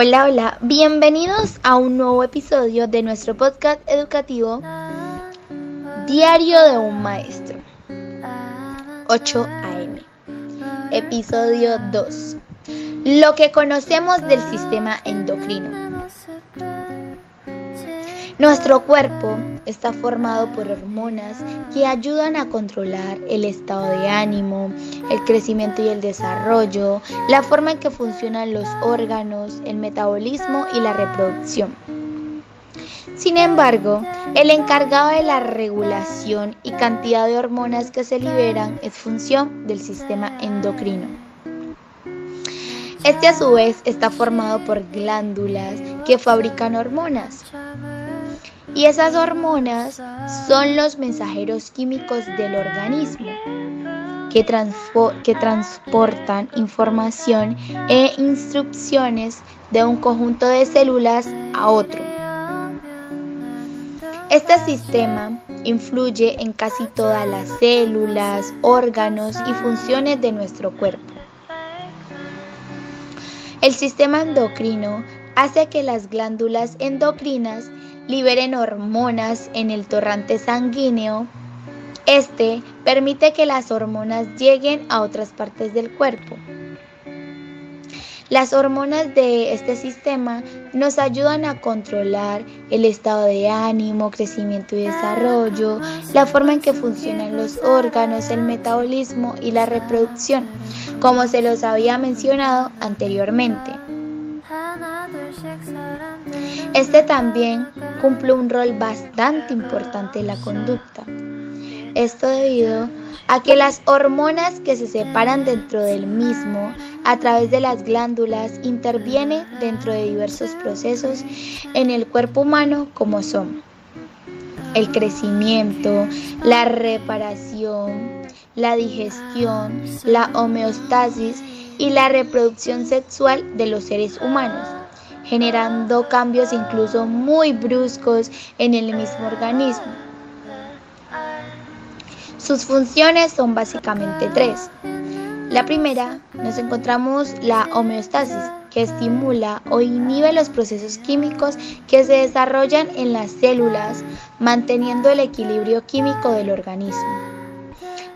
Hola, hola, bienvenidos a un nuevo episodio de nuestro podcast educativo Diario de un Maestro 8 AM Episodio 2 Lo que conocemos del sistema endocrino nuestro cuerpo está formado por hormonas que ayudan a controlar el estado de ánimo, el crecimiento y el desarrollo, la forma en que funcionan los órganos, el metabolismo y la reproducción. Sin embargo, el encargado de la regulación y cantidad de hormonas que se liberan es función del sistema endocrino. Este a su vez está formado por glándulas que fabrican hormonas. Y esas hormonas son los mensajeros químicos del organismo que, que transportan información e instrucciones de un conjunto de células a otro. Este sistema influye en casi todas las células, órganos y funciones de nuestro cuerpo. El sistema endocrino hace que las glándulas endocrinas liberen hormonas en el torrente sanguíneo. Este permite que las hormonas lleguen a otras partes del cuerpo. Las hormonas de este sistema nos ayudan a controlar el estado de ánimo, crecimiento y desarrollo, la forma en que funcionan los órganos, el metabolismo y la reproducción, como se los había mencionado anteriormente. Este también cumple un rol bastante importante en la conducta. Esto debido a que las hormonas que se separan dentro del mismo a través de las glándulas intervienen dentro de diversos procesos en el cuerpo humano como son el crecimiento, la reparación, la digestión, la homeostasis y la reproducción sexual de los seres humanos generando cambios incluso muy bruscos en el mismo organismo. Sus funciones son básicamente tres. La primera, nos encontramos la homeostasis, que estimula o inhibe los procesos químicos que se desarrollan en las células, manteniendo el equilibrio químico del organismo.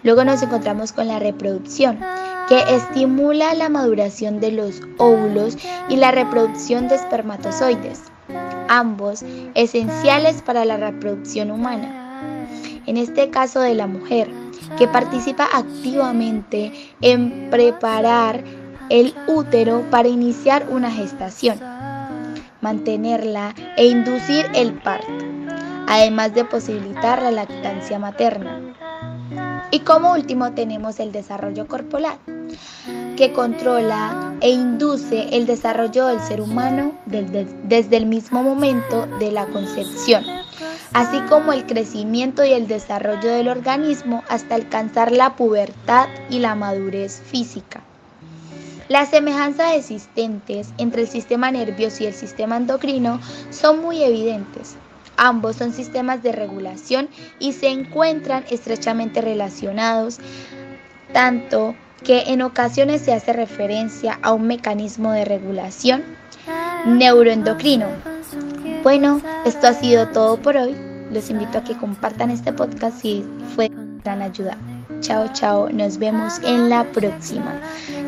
Luego nos encontramos con la reproducción, que estimula la maduración de los óvulos y la reproducción de espermatozoides, ambos esenciales para la reproducción humana. En este caso de la mujer, que participa activamente en preparar el útero para iniciar una gestación, mantenerla e inducir el parto, además de posibilitar la lactancia materna. Y como último tenemos el desarrollo corporal, que controla e induce el desarrollo del ser humano desde, el mismo momento de la concepción, así como el crecimiento y el desarrollo del organismo hasta alcanzar la pubertad y la madurez física. Las semejanzas existentes entre el sistema nervioso y el sistema endocrino son muy evidentes, Ambos son sistemas de regulación y se encuentran estrechamente relacionados, tanto que en ocasiones se hace referencia a un mecanismo de regulación neuroendocrino. Bueno, esto ha sido todo por hoy. Los invito a que compartan este podcast si fue de gran ayuda. Chao, chao. Nos vemos en la próxima.